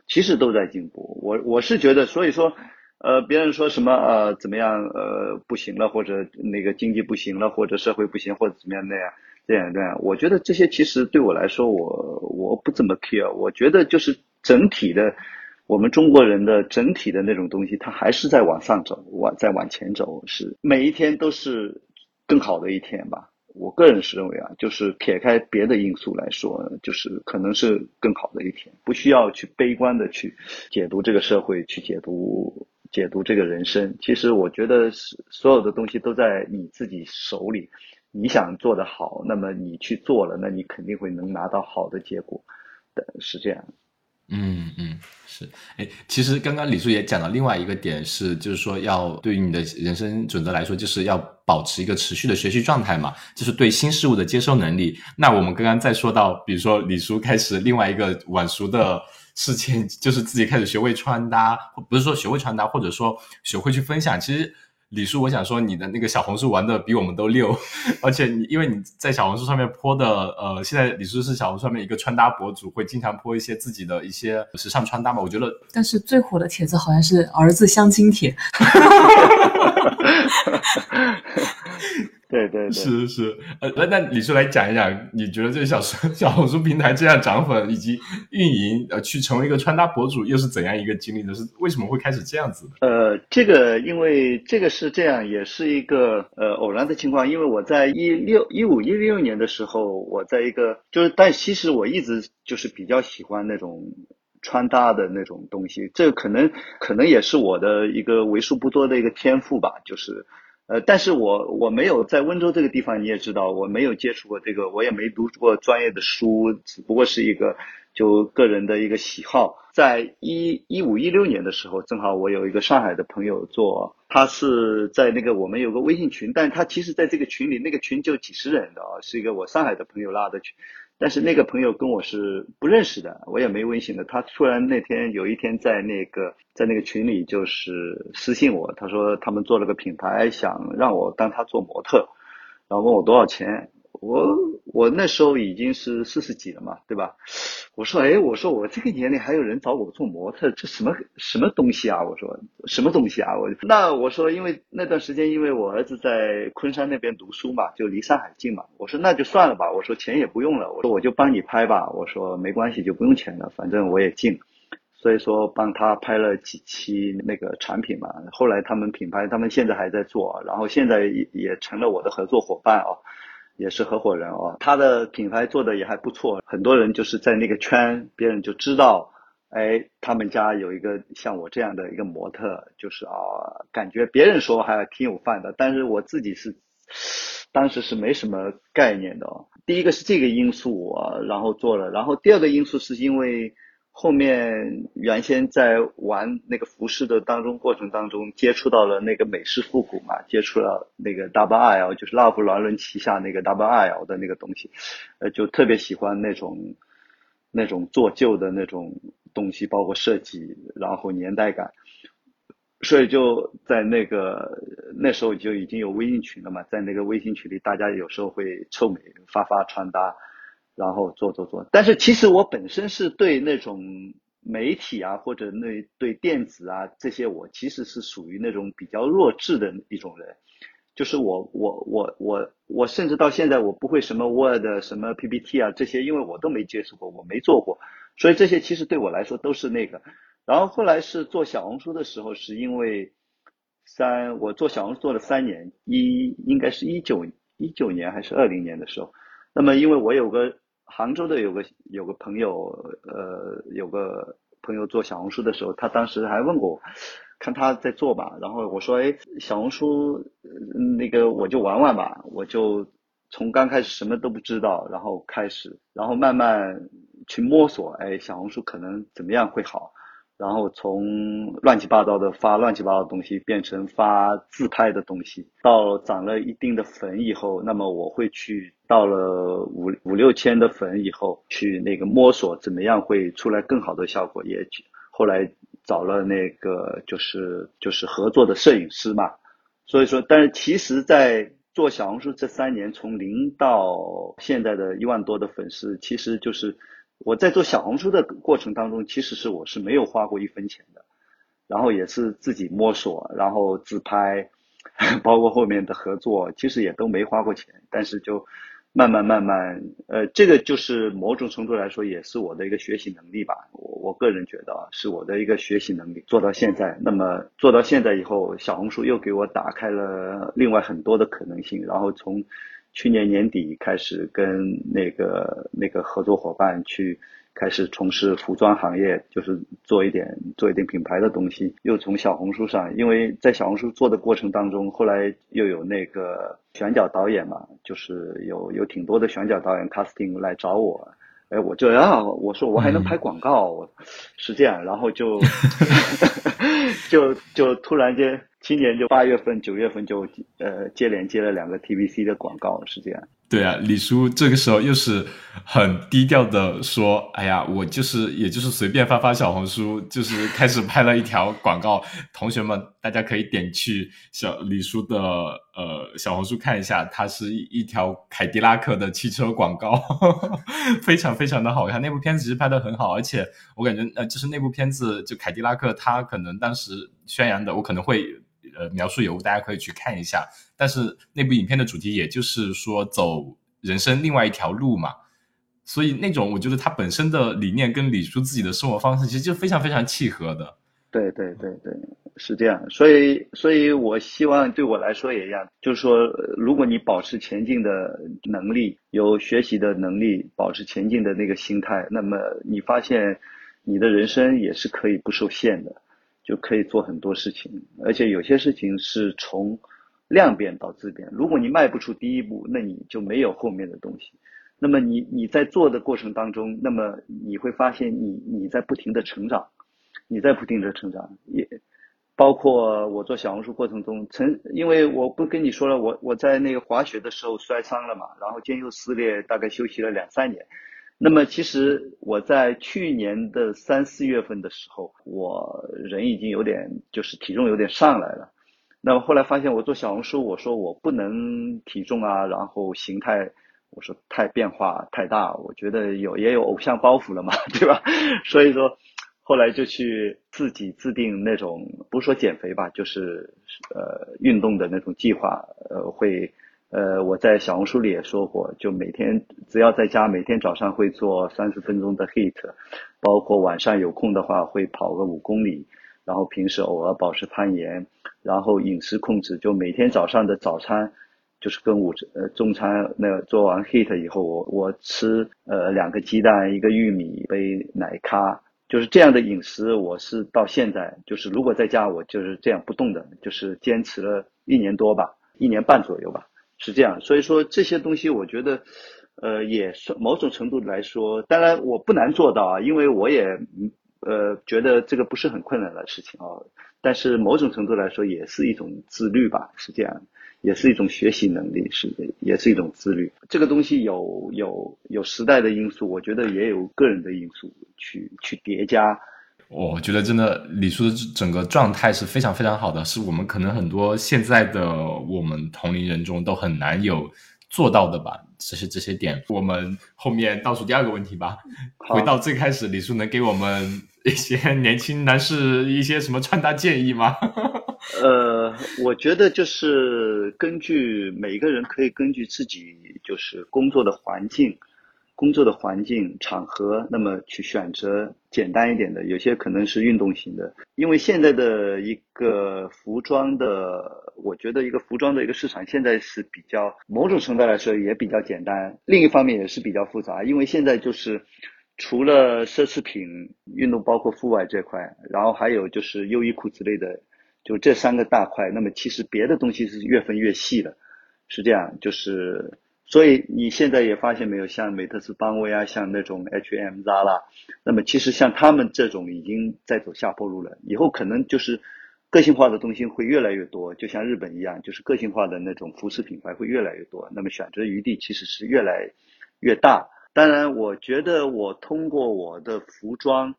其实都在进步。我我是觉得，所以说。呃，别人说什么呃怎么样呃不行了，或者那个经济不行了，或者社会不行，或者怎么样那样这样这样，我觉得这些其实对我来说，我我不怎么 care。我觉得就是整体的，我们中国人的整体的那种东西，它还是在往上走，往在往前走，是每一天都是更好的一天吧。我个人是认为啊，就是撇开别的因素来说，就是可能是更好的一天，不需要去悲观的去解读这个社会，去解读。解读这个人生，其实我觉得是所有的东西都在你自己手里。你想做得好，那么你去做了，那你肯定会能拿到好的结果的，是这样。嗯嗯，是。哎，其实刚刚李叔也讲到另外一个点，是就是说要对于你的人生准则来说，就是要保持一个持续的学习状态嘛，就是对新事物的接收能力。那我们刚刚再说到，比如说李叔开始另外一个晚熟的。事情就是自己开始学会穿搭，不是说学会穿搭，或者说学会去分享。其实李叔，我想说你的那个小红书玩的比我们都溜，而且你因为你在小红书上面泼的，呃，现在李叔是小红书上面一个穿搭博主，会经常泼一些自己的一些时尚穿搭嘛。我觉得，但是最火的帖子好像是儿子相亲帖。对对对，是是，呃，那那李叔来讲一讲，你觉得这个小 小红书平台这样涨粉以及运营，呃，去成为一个穿搭博主，又是怎样一个经历呢？是为什么会开始这样子的？呃，这个因为这个是这样，也是一个呃偶然的情况，因为我在一六一五一六年的时候，我在一个就是，但其实我一直就是比较喜欢那种穿搭的那种东西，这可能可能也是我的一个为数不多的一个天赋吧，就是。呃，但是我我没有在温州这个地方，你也知道，我没有接触过这个，我也没读过专业的书，只不过是一个就个人的一个喜好。在一一五一六年的时候，正好我有一个上海的朋友做，他是在那个我们有个微信群，但他其实在这个群里，那个群就几十人的啊，是一个我上海的朋友拉的群。但是那个朋友跟我是不认识的，我也没微信的。他突然那天有一天在那个在那个群里就是私信我，他说他们做了个品牌，想让我当他做模特，然后问我多少钱。我我那时候已经是四十几了嘛，对吧？我说，哎，我说我这个年龄还有人找我做模特，这什么什么东西啊？我说什么东西啊？我那我说，因为那段时间因为我儿子在昆山那边读书嘛，就离上海近嘛。我说那就算了吧，我说钱也不用了，我说我就帮你拍吧。我说没关系，就不用钱了，反正我也近，所以说帮他拍了几期那个产品嘛。后来他们品牌，他们现在还在做，然后现在也也成了我的合作伙伴哦。也是合伙人哦，他的品牌做的也还不错，很多人就是在那个圈，别人就知道，哎，他们家有一个像我这样的一个模特，就是啊，感觉别人说还挺有范的，但是我自己是，当时是没什么概念的哦。第一个是这个因素啊，然后做了，然后第二个因素是因为。后面原先在玩那个服饰的当中过程当中，接触到了那个美式复古嘛，接触了那个 Double L，就是拉夫劳伦旗下那个 Double L 的那个东西，呃，就特别喜欢那种那种做旧的那种东西，包括设计，然后年代感。所以就在那个那时候就已经有微信群了嘛，在那个微信群里，大家有时候会臭美发发穿搭，然后做做做。但是其实我本身是对那种媒体啊，或者那对电子啊这些，我其实是属于那种比较弱智的一种人。就是我我我我我甚至到现在我不会什么 Word 什么 PPT 啊这些，因为我都没接触过，我没做过，所以这些其实对我来说都是那个。然后后来是做小红书的时候，是因为三我做小红书做了三年，一应该是一九一九年还是二零年的时候，那么因为我有个杭州的有个有个朋友，呃有个朋友做小红书的时候，他当时还问过我。看他在做吧，然后我说，哎，小红书那个我就玩玩吧，我就从刚开始什么都不知道，然后开始，然后慢慢去摸索，哎，小红书可能怎么样会好，然后从乱七八糟的发乱七八糟的东西变成发自拍的东西，到涨了一定的粉以后，那么我会去到了五五六千的粉以后，去那个摸索怎么样会出来更好的效果，也后来。找了那个就是就是合作的摄影师嘛，所以说，但是其实，在做小红书这三年，从零到现在的一万多的粉丝，其实就是我在做小红书的过程当中，其实是我是没有花过一分钱的，然后也是自己摸索，然后自拍，包括后面的合作，其实也都没花过钱，但是就。慢慢慢慢，呃，这个就是某种程度来说，也是我的一个学习能力吧。我我个人觉得啊，是我的一个学习能力。做到现在，那么做到现在以后，小红书又给我打开了另外很多的可能性。然后从去年年底开始，跟那个那个合作伙伴去。开始从事服装行业，就是做一点做一点品牌的东西。又从小红书上，因为在小红书做的过程当中，后来又有那个选角导演嘛，就是有有挺多的选角导演 casting 来找我。哎，我就啊，我说我还能拍广告，是这样，然后就 就就突然间，今年就八月份、九月份就呃接连接了两个 TVC 的广告，是这样。对啊，李叔这个时候又是很低调的说：“哎呀，我就是，也就是随便发发小红书，就是开始拍了一条广告。同学们，大家可以点去小李叔的呃小红书看一下，它是一一条凯迪拉克的汽车广告，非常非常的好看。那部片子其实拍的很好，而且我感觉呃，就是那部片子就凯迪拉克，它可能当时宣扬的，我可能会。”呃，描述有误，大家可以去看一下。但是那部影片的主题，也就是说走人生另外一条路嘛。所以那种，我觉得它本身的理念跟李叔自己的生活方式，其实就非常非常契合的。对对对对，是这样。所以，所以我希望对我来说也一样，就是说，如果你保持前进的能力，有学习的能力，保持前进的那个心态，那么你发现你的人生也是可以不受限的。就可以做很多事情，而且有些事情是从量变到质变。如果你迈不出第一步，那你就没有后面的东西。那么你你在做的过程当中，那么你会发现你你在不停的成长，你在不停的成长，也包括我做小红书过程中，曾因为我不跟你说了，我我在那个滑雪的时候摔伤了嘛，然后肩袖撕裂，大概休息了两三年。那么其实我在去年的三四月份的时候，我人已经有点就是体重有点上来了。那么后来发现我做小红书，我说我不能体重啊，然后形态，我说太变化太大，我觉得有也有偶像包袱了嘛，对吧？所以说后来就去自己制定那种不是说减肥吧，就是呃运动的那种计划，呃会。呃，我在小红书里也说过，就每天只要在家，每天早上会做三十分钟的 HIT，包括晚上有空的话会跑个五公里，然后平时偶尔保持攀岩，然后饮食控制，就每天早上的早餐就是跟午呃中餐那做完 HIT 以后，我我吃呃两个鸡蛋，一个玉米，一杯奶咖，就是这样的饮食，我是到现在就是如果在家我就是这样不动的，就是坚持了一年多吧，一年半左右吧。是这样，所以说这些东西，我觉得，呃，也是某种程度来说，当然我不难做到啊，因为我也，呃，觉得这个不是很困难的事情啊。但是某种程度来说，也是一种自律吧，是这样，也是一种学习能力，是，也是一种自律。这个东西有有有时代的因素，我觉得也有个人的因素去去叠加。我觉得真的李叔的整个状态是非常非常好的，是我们可能很多现在的我们同龄人中都很难有做到的吧。这些这些点，我们后面倒数第二个问题吧。回到最开始，李叔能给我们一些年轻男士一些什么穿搭建议吗？呃，我觉得就是根据每一个人可以根据自己就是工作的环境。工作的环境场合，那么去选择简单一点的，有些可能是运动型的。因为现在的一个服装的，我觉得一个服装的一个市场现在是比较某种程度来说也比较简单，另一方面也是比较复杂。因为现在就是除了奢侈品、运动包括户外这块，然后还有就是优衣库之类的，就这三个大块。那么其实别的东西是越分越细的，是这样，就是。所以你现在也发现没有，像美特斯邦威啊，像那种 H&M、Zara，那么其实像他们这种已经在走下坡路了。以后可能就是个性化的东西会越来越多，就像日本一样，就是个性化的那种服饰品牌会越来越多。那么选择余地其实是越来越大。当然，我觉得我通过我的服装，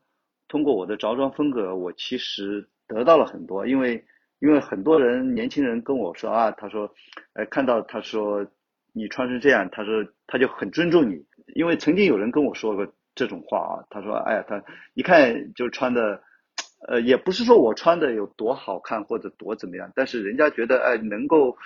通过我的着装风格，我其实得到了很多。因为因为很多人年轻人跟我说啊，他说，呃，看到他说。你穿成这样，他说他就很尊重你，因为曾经有人跟我说过这种话啊，他说，哎呀，他一看就穿的，呃，也不是说我穿的有多好看或者多怎么样，但是人家觉得，哎，能够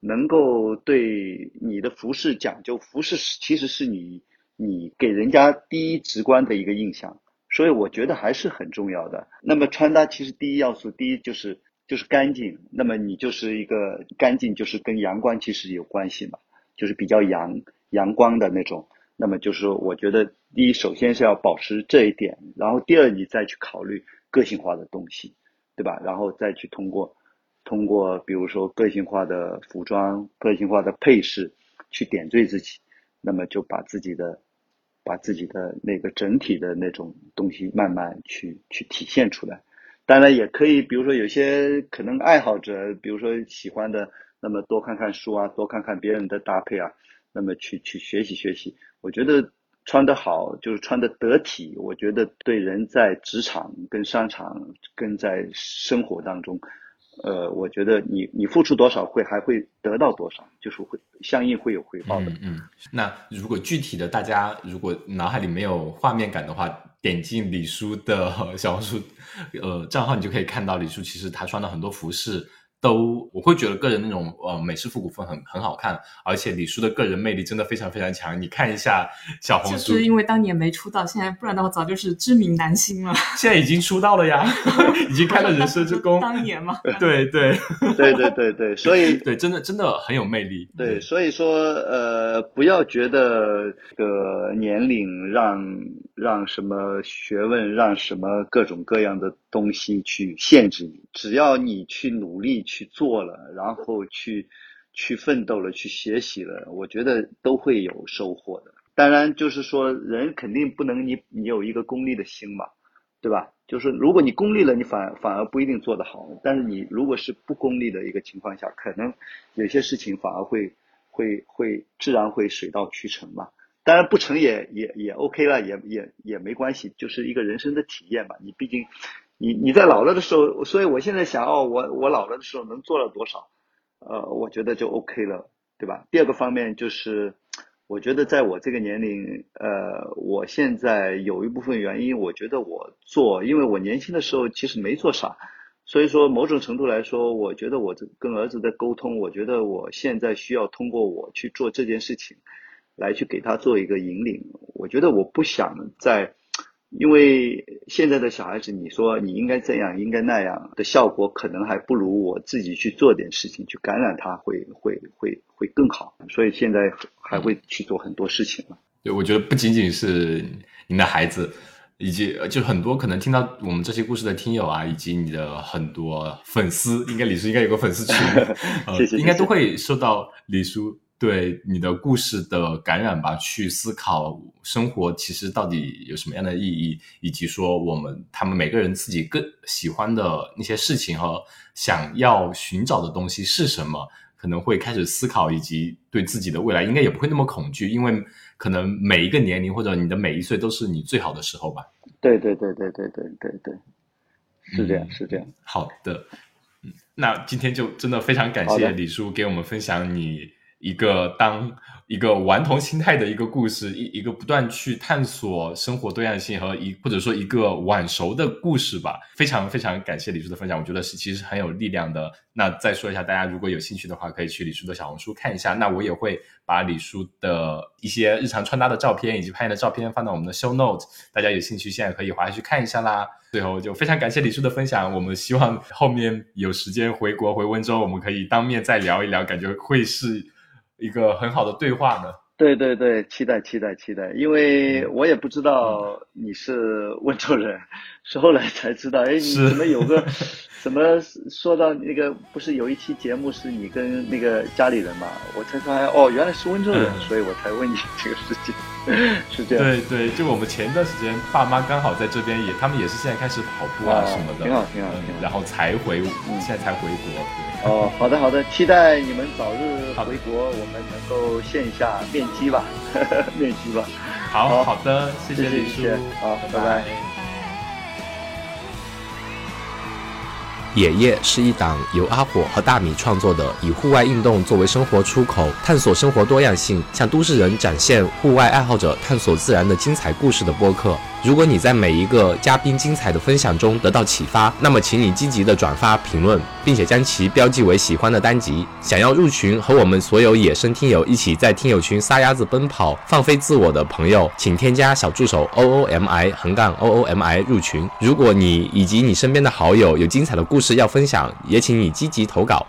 能够对你的服饰讲究，服饰其实是你你给人家第一直观的一个印象，所以我觉得还是很重要的。那么穿搭其实第一要素，第一就是就是干净，那么你就是一个干净，就是跟阳光其实有关系嘛。就是比较阳阳光的那种，那么就是我觉得第一，首先是要保持这一点，然后第二，你再去考虑个性化的东西，对吧？然后再去通过通过比如说个性化的服装、个性化的配饰去点缀自己，那么就把自己的把自己的那个整体的那种东西慢慢去去体现出来。当然也可以，比如说有些可能爱好者，比如说喜欢的。那么多看看书啊，多看看别人的搭配啊，那么去去学习学习。我觉得穿得好就是穿得得体，我觉得对人在职场、跟商场、跟在生活当中，呃，我觉得你你付出多少会还会得到多少，就是会相应会有回报的。嗯，那如果具体的大家如果脑海里没有画面感的话，点进李叔的小红书呃账号，你就可以看到李叔其实他穿了很多服饰。都我会觉得个人那种呃美式复古风很很好看，而且李叔的个人魅力真的非常非常强。你看一下小红书，就是因为当年没出道，现在不然的话早就是知名男星了。现在已经出道了呀，已经开了人生之功。当年嘛，对对对对对对，所以对真的真的很有魅力。对，所以说呃，不要觉得这个年龄让让什么学问让什么各种各样的东西去限制你，只要你去努力去。做了，然后去去奋斗了，去学习了，我觉得都会有收获的。当然，就是说人肯定不能你你有一个功利的心嘛，对吧？就是如果你功利了，你反反而不一定做得好。但是你如果是不功利的一个情况下，可能有些事情反而会会会自然会水到渠成嘛。当然不成也也也 OK 了，也也也没关系，就是一个人生的体验嘛。你毕竟。你你在老了的时候，所以我现在想哦，我我老了的时候能做了多少？呃，我觉得就 OK 了，对吧？第二个方面就是，我觉得在我这个年龄，呃，我现在有一部分原因，我觉得我做，因为我年轻的时候其实没做啥，所以说某种程度来说，我觉得我跟儿子的沟通，我觉得我现在需要通过我去做这件事情，来去给他做一个引领。我觉得我不想在。因为现在的小孩子，你说你应该这样，应该那样的效果，可能还不如我自己去做点事情去感染他，会会会会更好。所以现在还会去做很多事情了。对，我觉得不仅仅是您的孩子，以及就很多可能听到我们这些故事的听友啊，以及你的很多粉丝，应该李叔应该有个粉丝群，谢谢，应该都会受到李叔。对你的故事的感染吧，去思考生活其实到底有什么样的意义，以及说我们他们每个人自己更喜欢的那些事情和想要寻找的东西是什么，可能会开始思考，以及对自己的未来应该也不会那么恐惧，因为可能每一个年龄或者你的每一岁都是你最好的时候吧。对对对对对对对对，是这样是这样。好的，嗯，那今天就真的非常感谢李叔给我们分享你一个当。一个顽童心态的一个故事，一一个不断去探索生活多样性和一或者说一个晚熟的故事吧。非常非常感谢李叔的分享，我觉得是其实很有力量的。那再说一下，大家如果有兴趣的话，可以去李叔的小红书看一下。那我也会把李叔的一些日常穿搭的照片以及拍的照片放到我们的 show note，大家有兴趣现在可以滑下去看一下啦。最后就非常感谢李叔的分享，我们希望后面有时间回国回温州，我们可以当面再聊一聊，感觉会是。一个很好的对话呢。对对对，期待期待期待，因为我也不知道你是温州人，是后来才知道。哎，你怎么有个，怎么说到那个不是有一期节目是你跟那个家里人嘛？我才发现哦，原来是温州人，所以我才问你这个事情。是这样。对对，就我们前段时间爸妈刚好在这边，也他们也是现在开始跑步啊什么的，挺好挺好，然后才回，现在才回国。哦，好的好的，期待你们早日回国，我们能够线下面基吧，面基吧。好好的，谢谢李叔，好，拜拜。野夜是一档由阿火和大米创作的，以户外运动作为生活出口，探索生活多样性，向都市人展现户外爱好者探索自然的精彩故事的播客。如果你在每一个嘉宾精彩的分享中得到启发，那么请你积极的转发评论，并且将其标记为喜欢的单集。想要入群和我们所有野生听友一起在听友群撒丫子奔跑、放飞自我的朋友，请添加小助手 o o m i 横杠 o o m i 入群。如果你以及你身边的好友有精彩的故事要分享，也请你积极投稿。